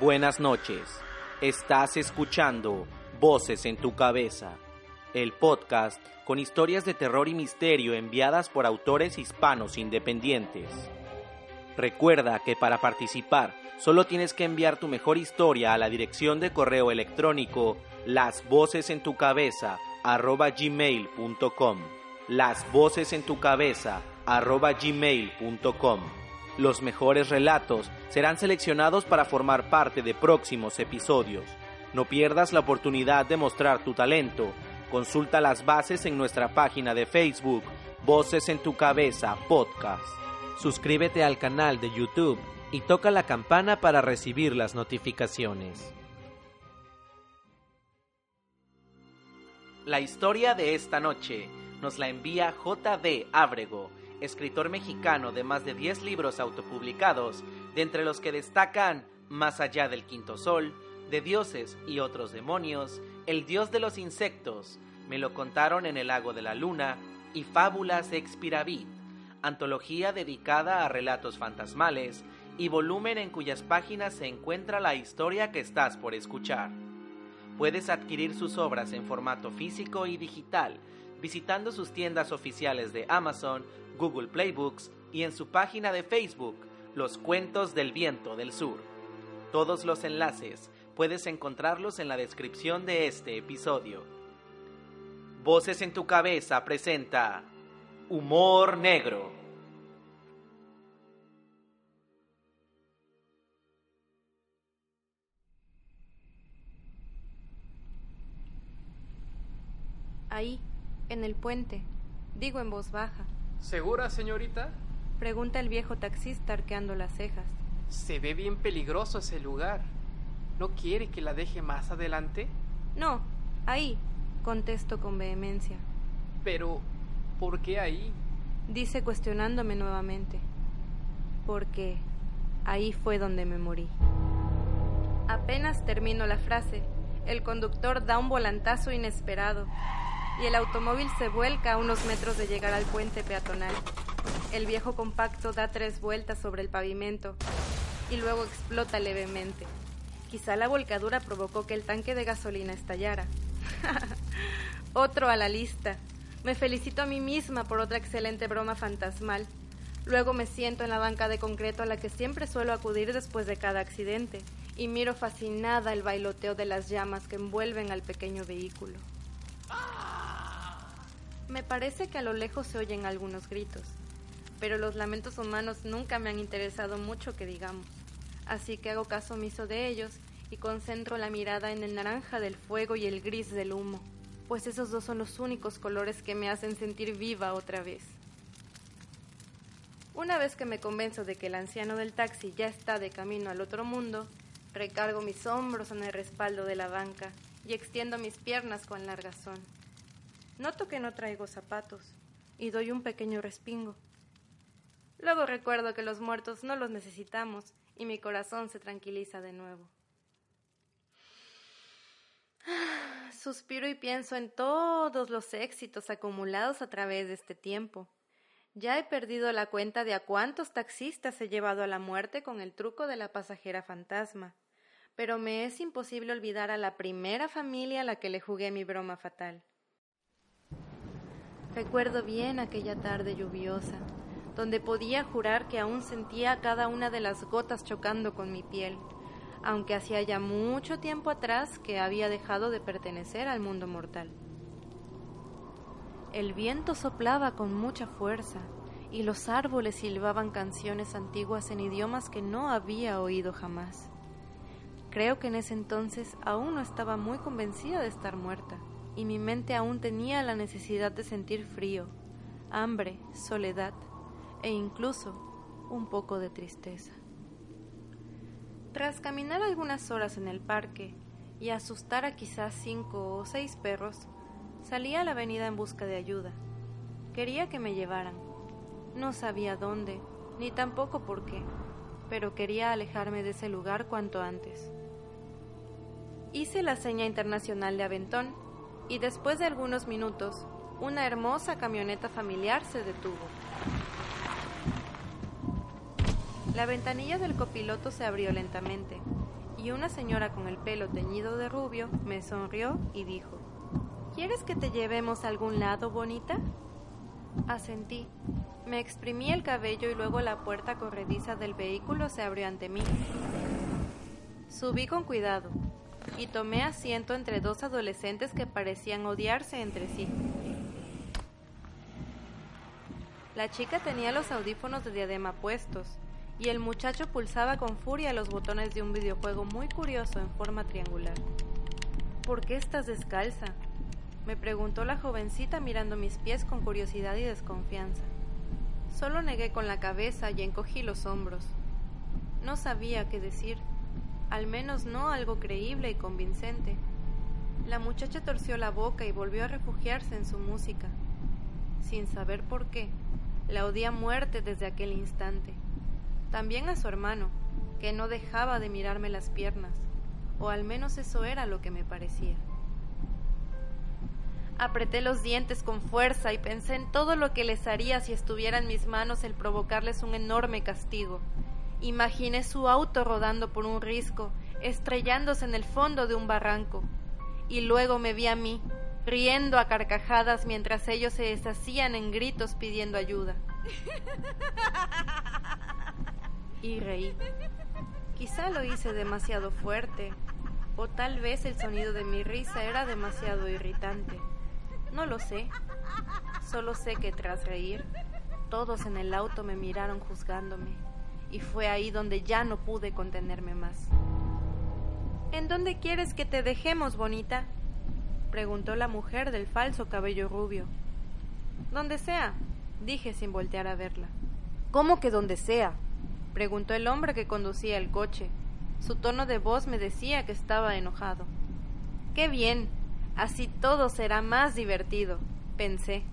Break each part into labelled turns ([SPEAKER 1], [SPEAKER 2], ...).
[SPEAKER 1] Buenas noches. Estás escuchando Voces en tu cabeza, el podcast con historias de terror y misterio enviadas por autores hispanos independientes. Recuerda que para participar solo tienes que enviar tu mejor historia a la dirección de correo electrónico lasvocesentucabeza@gmail.com. lasvocesentucabeza@gmail.com. Los mejores relatos serán seleccionados para formar parte de próximos episodios. No pierdas la oportunidad de mostrar tu talento. Consulta las bases en nuestra página de Facebook, Voces en tu Cabeza Podcast. Suscríbete al canal de YouTube y toca la campana para recibir las notificaciones. La historia de esta noche nos la envía J.D. Ábrego, escritor mexicano de más de 10 libros autopublicados, de entre los que destacan Más allá del quinto sol, de dioses y otros demonios, El dios de los insectos, Me lo contaron en el lago de la luna y Fábulas Expiravit, antología dedicada a relatos fantasmales y volumen en cuyas páginas se encuentra la historia que estás por escuchar. Puedes adquirir sus obras en formato físico y digital visitando sus tiendas oficiales de Amazon, Google Playbooks y en su página de Facebook, Los Cuentos del Viento del Sur. Todos los enlaces puedes encontrarlos en la descripción de este episodio. Voces en tu cabeza presenta Humor Negro.
[SPEAKER 2] Ahí, en el puente, digo en voz baja.
[SPEAKER 3] ¿Segura, señorita?
[SPEAKER 2] Pregunta el viejo taxista arqueando las cejas.
[SPEAKER 3] Se ve bien peligroso ese lugar. ¿No quiere que la deje más adelante?
[SPEAKER 2] No, ahí, contesto con vehemencia.
[SPEAKER 3] Pero, ¿por qué ahí?
[SPEAKER 2] Dice cuestionándome nuevamente. Porque ahí fue donde me morí. Apenas termino la frase, el conductor da un volantazo inesperado y el automóvil se vuelca a unos metros de llegar al puente peatonal. El viejo compacto da tres vueltas sobre el pavimento y luego explota levemente. Quizá la volcadura provocó que el tanque de gasolina estallara. Otro a la lista. Me felicito a mí misma por otra excelente broma fantasmal. Luego me siento en la banca de concreto a la que siempre suelo acudir después de cada accidente y miro fascinada el bailoteo de las llamas que envuelven al pequeño vehículo. Me parece que a lo lejos se oyen algunos gritos, pero los lamentos humanos nunca me han interesado mucho que digamos, así que hago caso omiso de ellos y concentro la mirada en el naranja del fuego y el gris del humo, pues esos dos son los únicos colores que me hacen sentir viva otra vez. Una vez que me convenzo de que el anciano del taxi ya está de camino al otro mundo, recargo mis hombros en el respaldo de la banca y extiendo mis piernas con largazón. Noto que no traigo zapatos y doy un pequeño respingo. Luego recuerdo que los muertos no los necesitamos y mi corazón se tranquiliza de nuevo. Suspiro y pienso en todos los éxitos acumulados a través de este tiempo. Ya he perdido la cuenta de a cuántos taxistas he llevado a la muerte con el truco de la pasajera fantasma, pero me es imposible olvidar a la primera familia a la que le jugué mi broma fatal. Recuerdo bien aquella tarde lluviosa, donde podía jurar que aún sentía cada una de las gotas chocando con mi piel, aunque hacía ya mucho tiempo atrás que había dejado de pertenecer al mundo mortal. El viento soplaba con mucha fuerza y los árboles silbaban canciones antiguas en idiomas que no había oído jamás. Creo que en ese entonces aún no estaba muy convencida de estar muerta y mi mente aún tenía la necesidad de sentir frío, hambre, soledad e incluso un poco de tristeza. Tras caminar algunas horas en el parque y asustar a quizás cinco o seis perros, salí a la avenida en busca de ayuda. Quería que me llevaran. No sabía dónde, ni tampoco por qué, pero quería alejarme de ese lugar cuanto antes. Hice la seña internacional de Aventón y después de algunos minutos, una hermosa camioneta familiar se detuvo. La ventanilla del copiloto se abrió lentamente y una señora con el pelo teñido de rubio me sonrió y dijo, ¿Quieres que te llevemos a algún lado, bonita? Asentí. Me exprimí el cabello y luego la puerta corrediza del vehículo se abrió ante mí. Subí con cuidado y tomé asiento entre dos adolescentes que parecían odiarse entre sí. La chica tenía los audífonos de diadema puestos y el muchacho pulsaba con furia los botones de un videojuego muy curioso en forma triangular. ¿Por qué estás descalza? me preguntó la jovencita mirando mis pies con curiosidad y desconfianza. Solo negué con la cabeza y encogí los hombros. No sabía qué decir, al menos no algo creíble y convincente. La muchacha torció la boca y volvió a refugiarse en su música. Sin saber por qué, la odié a muerte desde aquel instante. También a su hermano, que no dejaba de mirarme las piernas, o al menos eso era lo que me parecía. Apreté los dientes con fuerza y pensé en todo lo que les haría si estuviera en mis manos el provocarles un enorme castigo. Imaginé su auto rodando por un risco, estrellándose en el fondo de un barranco. Y luego me vi a mí, riendo a carcajadas mientras ellos se deshacían en gritos pidiendo ayuda. Y reí. Quizá lo hice demasiado fuerte, o tal vez el sonido de mi risa era demasiado irritante. No lo sé. Solo sé que tras reír, todos en el auto me miraron juzgándome, y fue ahí donde ya no pude contenerme más. ¿En dónde quieres que te dejemos, bonita? preguntó la mujer del falso cabello rubio. Donde sea, dije sin voltear a verla. ¿Cómo que donde sea? preguntó el hombre que conducía el coche. Su tono de voz me decía que estaba enojado. Qué bien, Así todo será más divertido, pensé.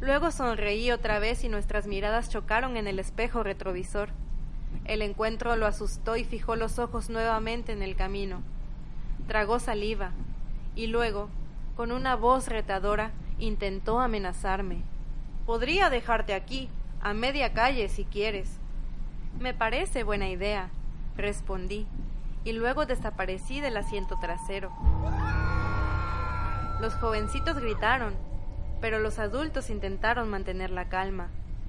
[SPEAKER 2] Luego sonreí otra vez y nuestras miradas chocaron en el espejo retrovisor. El encuentro lo asustó y fijó los ojos nuevamente en el camino. Tragó saliva y luego, con una voz retadora, intentó amenazarme. Podría dejarte aquí, a media calle, si quieres. Me parece buena idea, respondí, y luego desaparecí del asiento trasero. Los jovencitos gritaron, pero los adultos intentaron mantener la calma.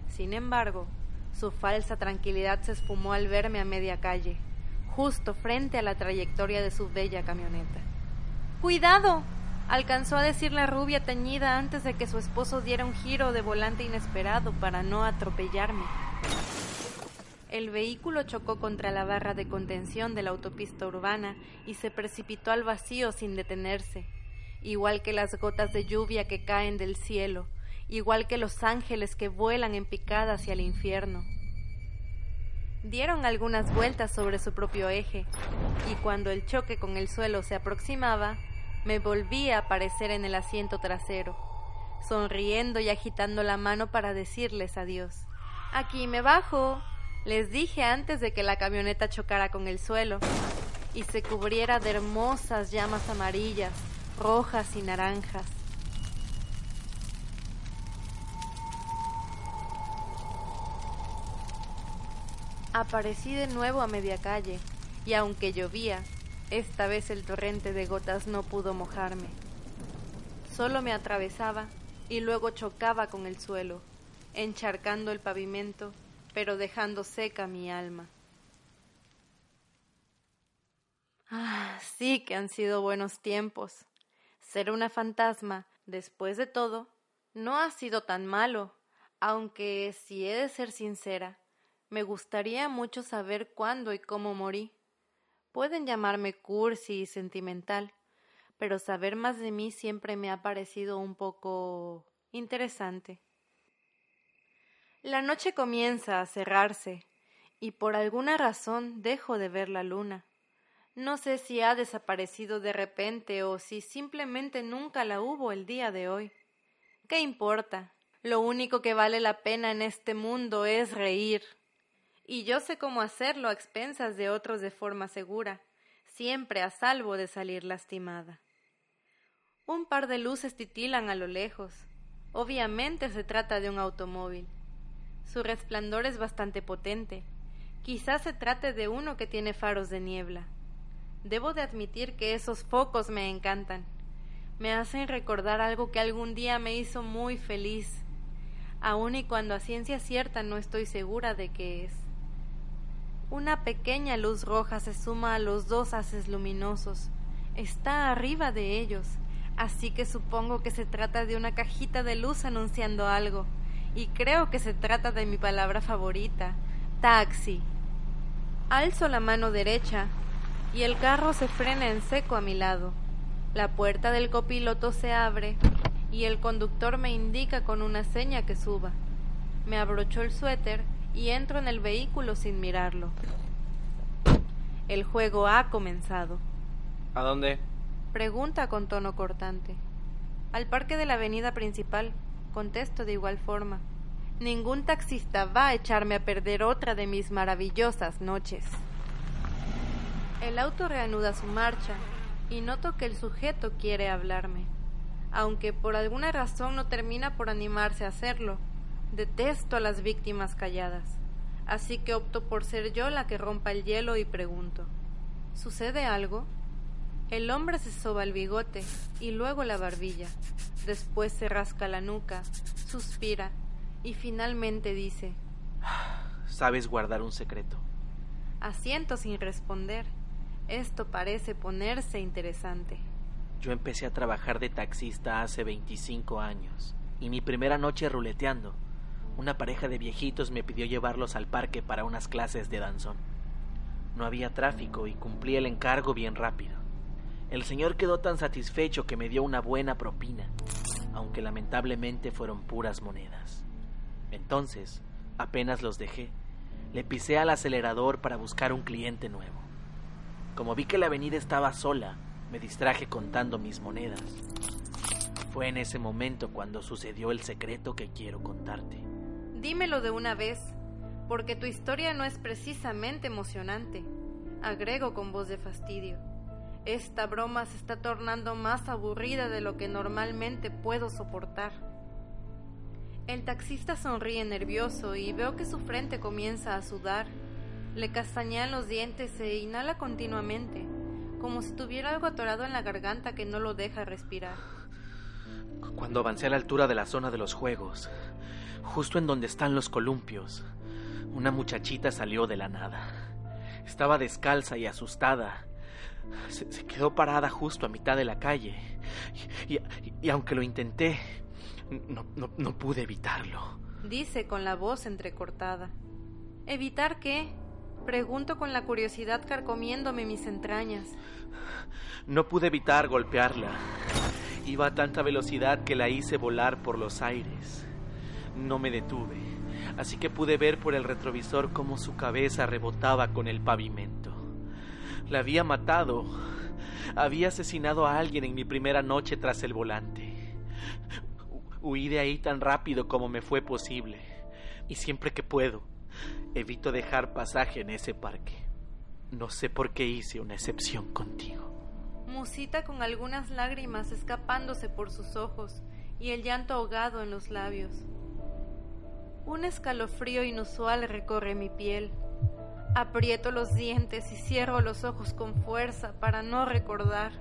[SPEAKER 2] Sin embargo, su falsa tranquilidad se esfumó al verme a media calle, justo frente a la trayectoria de su bella camioneta. ¡Cuidado! alcanzó a decir la rubia teñida antes de que su esposo diera un giro de volante inesperado para no atropellarme. El vehículo chocó contra la barra de contención de la autopista urbana y se precipitó al vacío sin detenerse, igual que las gotas de lluvia que caen del cielo, igual que los ángeles que vuelan en picada hacia el infierno. Dieron algunas vueltas sobre su propio eje, y cuando el choque con el suelo se aproximaba, me volví a aparecer en el asiento trasero, sonriendo y agitando la mano para decirles adiós. Aquí me bajo, les dije antes de que la camioneta chocara con el suelo y se cubriera de hermosas llamas amarillas rojas y naranjas. Aparecí de nuevo a media calle, y aunque llovía, esta vez el torrente de gotas no pudo mojarme. Solo me atravesaba y luego chocaba con el suelo, encharcando el pavimento, pero dejando seca mi alma. Ah, sí que han sido buenos tiempos. Ser una fantasma, después de todo, no ha sido tan malo, aunque, si he de ser sincera, me gustaría mucho saber cuándo y cómo morí. Pueden llamarme cursi y sentimental, pero saber más de mí siempre me ha parecido un poco interesante. La noche comienza a cerrarse, y por alguna razón dejo de ver la luna. No sé si ha desaparecido de repente o si simplemente nunca la hubo el día de hoy. ¿Qué importa? Lo único que vale la pena en este mundo es reír. Y yo sé cómo hacerlo a expensas de otros de forma segura, siempre a salvo de salir lastimada. Un par de luces titilan a lo lejos. Obviamente se trata de un automóvil. Su resplandor es bastante potente. Quizás se trate de uno que tiene faros de niebla. Debo de admitir que esos focos me encantan. Me hacen recordar algo que algún día me hizo muy feliz, aun y cuando a ciencia cierta no estoy segura de qué es. Una pequeña luz roja se suma a los dos haces luminosos. Está arriba de ellos, así que supongo que se trata de una cajita de luz anunciando algo y creo que se trata de mi palabra favorita, taxi. Alzo la mano derecha y el carro se frena en seco a mi lado. La puerta del copiloto se abre y el conductor me indica con una seña que suba. Me abrocho el suéter y entro en el vehículo sin mirarlo. El juego ha comenzado.
[SPEAKER 1] ¿A dónde?
[SPEAKER 2] Pregunta con tono cortante. Al parque de la avenida principal. Contesto de igual forma. Ningún taxista va a echarme a perder otra de mis maravillosas noches. El auto reanuda su marcha y noto que el sujeto quiere hablarme, aunque por alguna razón no termina por animarse a hacerlo. Detesto a las víctimas calladas, así que opto por ser yo la que rompa el hielo y pregunto ¿Sucede algo? El hombre se soba el bigote y luego la barbilla. Después se rasca la nuca, suspira y finalmente dice
[SPEAKER 1] Sabes guardar un secreto.
[SPEAKER 2] Asiento sin responder. Esto parece ponerse interesante.
[SPEAKER 1] Yo empecé a trabajar de taxista hace 25 años y mi primera noche ruleteando, una pareja de viejitos me pidió llevarlos al parque para unas clases de danzón. No había tráfico y cumplí el encargo bien rápido. El señor quedó tan satisfecho que me dio una buena propina, aunque lamentablemente fueron puras monedas. Entonces, apenas los dejé, le pisé al acelerador para buscar un cliente nuevo. Como vi que la avenida estaba sola, me distraje contando mis monedas. Fue en ese momento cuando sucedió el secreto que quiero contarte.
[SPEAKER 2] Dímelo de una vez, porque tu historia no es precisamente emocionante, agrego con voz de fastidio. Esta broma se está tornando más aburrida de lo que normalmente puedo soportar. El taxista sonríe nervioso y veo que su frente comienza a sudar. Le castañean los dientes e inhala continuamente, como si tuviera algo atorado en la garganta que no lo deja respirar.
[SPEAKER 1] Cuando avancé a la altura de la zona de los juegos, justo en donde están los columpios, una muchachita salió de la nada. Estaba descalza y asustada, se, quedó parada justo a mitad de la calle. Y, aunque lo intenté, no, no pude evitarlo.
[SPEAKER 2] Dice con la voz entrecortada. ¿Evitar qué? Pregunto con la curiosidad carcomiéndome mis entrañas.
[SPEAKER 1] No pude evitar golpearla. Iba a tanta velocidad que la hice volar por los aires. No me detuve, así que pude ver por el retrovisor cómo su cabeza rebotaba con el pavimento. La había matado. Había asesinado a alguien en mi primera noche tras el volante. Huí de ahí tan rápido como me fue posible. Y siempre que puedo, evito dejar pasaje en ese parque. No sé por qué hice una excepción contigo.
[SPEAKER 2] Musita con algunas lágrimas escapándose por sus ojos y el llanto ahogado en los labios. Un escalofrío inusual recorre mi piel. Aprieto los dientes y cierro los ojos con fuerza para no recordar,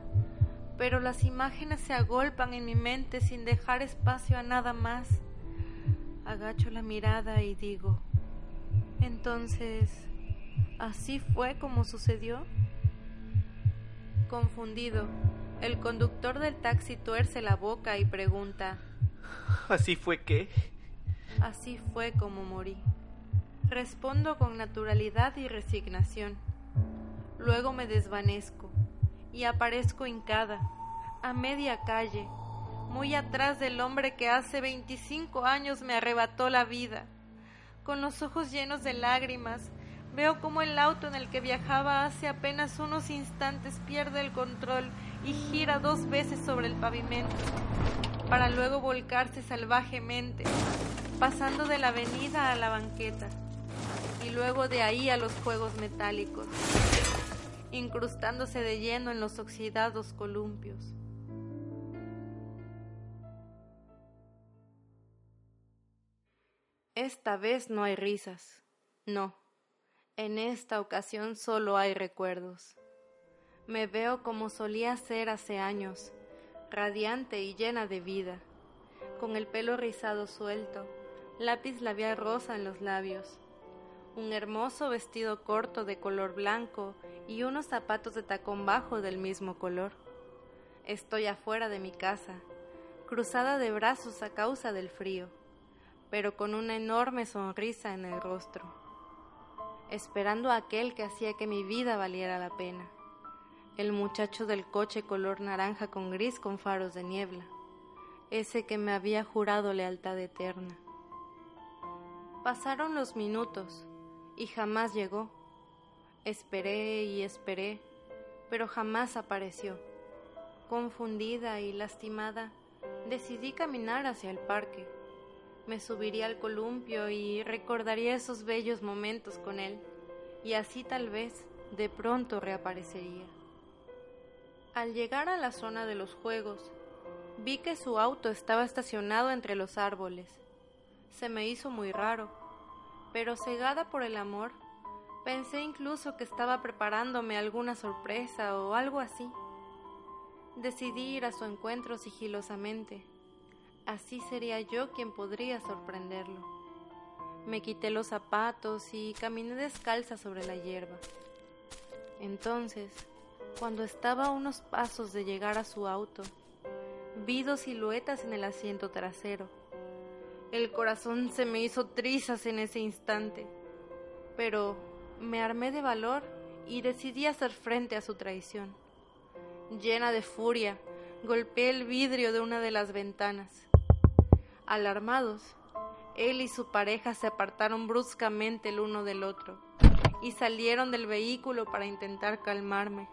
[SPEAKER 2] pero las imágenes se agolpan en mi mente sin dejar espacio a nada más. Agacho la mirada y digo, entonces, ¿así fue como sucedió? Confundido, el conductor del taxi tuerce la boca y pregunta,
[SPEAKER 1] ¿Así fue qué?
[SPEAKER 2] Así fue como morí. Respondo con naturalidad y resignación. Luego me desvanezco y aparezco hincada, a media calle, muy atrás del hombre que hace veinticinco años me arrebató la vida. con los ojos llenos de lágrimas, veo cómo el auto en el que viajaba hace apenas unos instantes pierde el control y gira dos veces sobre el pavimento, para luego volcarse salvajemente, pasando de la avenida a la banqueta y luego de ahí a los juegos metálicos, incrustándose de lleno en los oxidados columpios. Esta vez no hay risas, no. En esta ocasión solo hay recuerdos. Me veo como solía ser hace años, radiante y llena de vida, con el pelo rizado suelto, lápiz labial rosa en los labios, un hermoso vestido corto de color blanco y unos zapatos de tacón bajo del mismo color. Estoy afuera de mi casa, cruzada de brazos a causa del frío pero con una enorme sonrisa en el rostro, esperando a aquel que hacía que mi vida valiera la pena, el muchacho del coche color naranja con gris con faros de niebla, ese que me había jurado lealtad eterna. Pasaron los minutos y jamás llegó. Esperé y esperé, pero jamás apareció. Confundida y lastimada, decidí caminar hacia el parque me subiría al columpio y recordaría esos bellos momentos con él, y así tal vez de pronto reaparecería. Al llegar a la zona de los juegos, vi que su auto estaba estacionado entre los árboles. Se me hizo muy raro, pero cegada por el amor, pensé incluso que estaba preparándome alguna sorpresa o algo así. Decidí ir a su encuentro sigilosamente así sería yo quien podría sorprenderlo. Me quité los zapatos y caminé descalza sobre la hierba. Entonces, cuando estaba a unos pasos de llegar a su auto, vi dos siluetas en el asiento trasero. El corazón se me hizo trizas en ese instante, pero me armé de valor y decidí hacer frente a su traición. Llena de furia, golpeé el vidrio de una de las ventanas. Alarmados, él y su pareja se apartaron bruscamente el uno del otro y salieron del vehículo para intentar calmarme.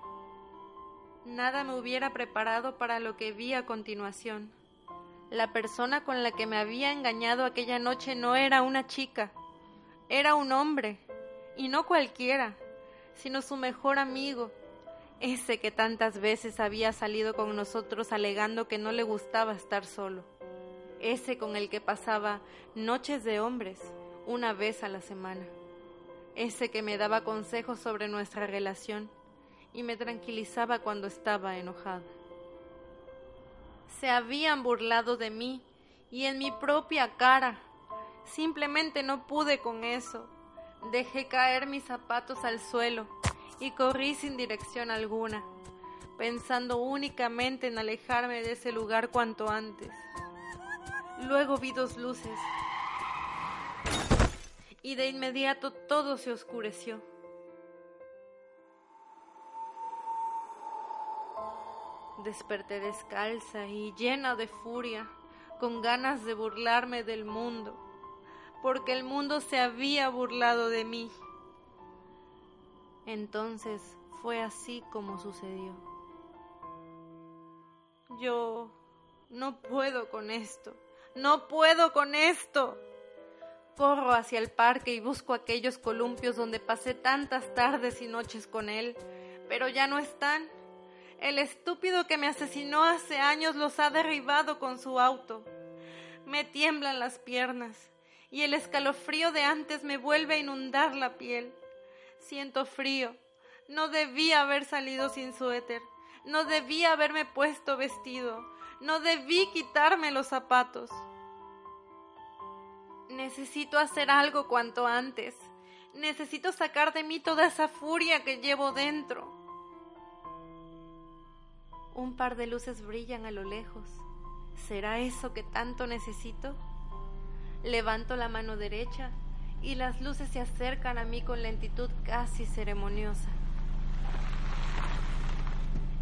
[SPEAKER 2] Nada me hubiera preparado para lo que vi a continuación. La persona con la que me había engañado aquella noche no era una chica, era un hombre, y no cualquiera, sino su mejor amigo, ese que tantas veces había salido con nosotros alegando que no le gustaba estar solo ese con el que pasaba noches de hombres una vez a la semana, ese que me daba consejos sobre nuestra relación y me tranquilizaba cuando estaba enojada. Se habían burlado de mí y en mi propia cara. Simplemente no pude con eso. Dejé caer mis zapatos al suelo y corrí sin dirección alguna, pensando únicamente en alejarme de ese lugar cuanto antes. Luego vi dos luces y de inmediato todo se oscureció. Desperté descalza y llena de furia, con ganas de burlarme del mundo, porque el mundo se había burlado de mí. Entonces fue así como sucedió. Yo no puedo con esto. No puedo con esto. Corro hacia el parque y busco aquellos columpios donde pasé tantas tardes y noches con él, pero ya no están. El estúpido que me asesinó hace años los ha derribado con su auto. Me tiemblan las piernas y el escalofrío de antes me vuelve a inundar la piel. Siento frío. No debía haber salido sin suéter. No debía haberme puesto vestido. No debí quitarme los zapatos. Necesito hacer algo cuanto antes. Necesito sacar de mí toda esa furia que llevo dentro. Un par de luces brillan a lo lejos. ¿Será eso que tanto necesito? Levanto la mano derecha y las luces se acercan a mí con lentitud casi ceremoniosa.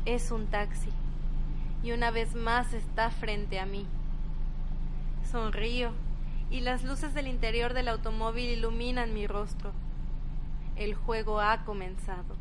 [SPEAKER 2] Es un taxi y una vez más está frente a mí. Sonrío y las luces del interior del automóvil iluminan mi rostro. El juego ha comenzado.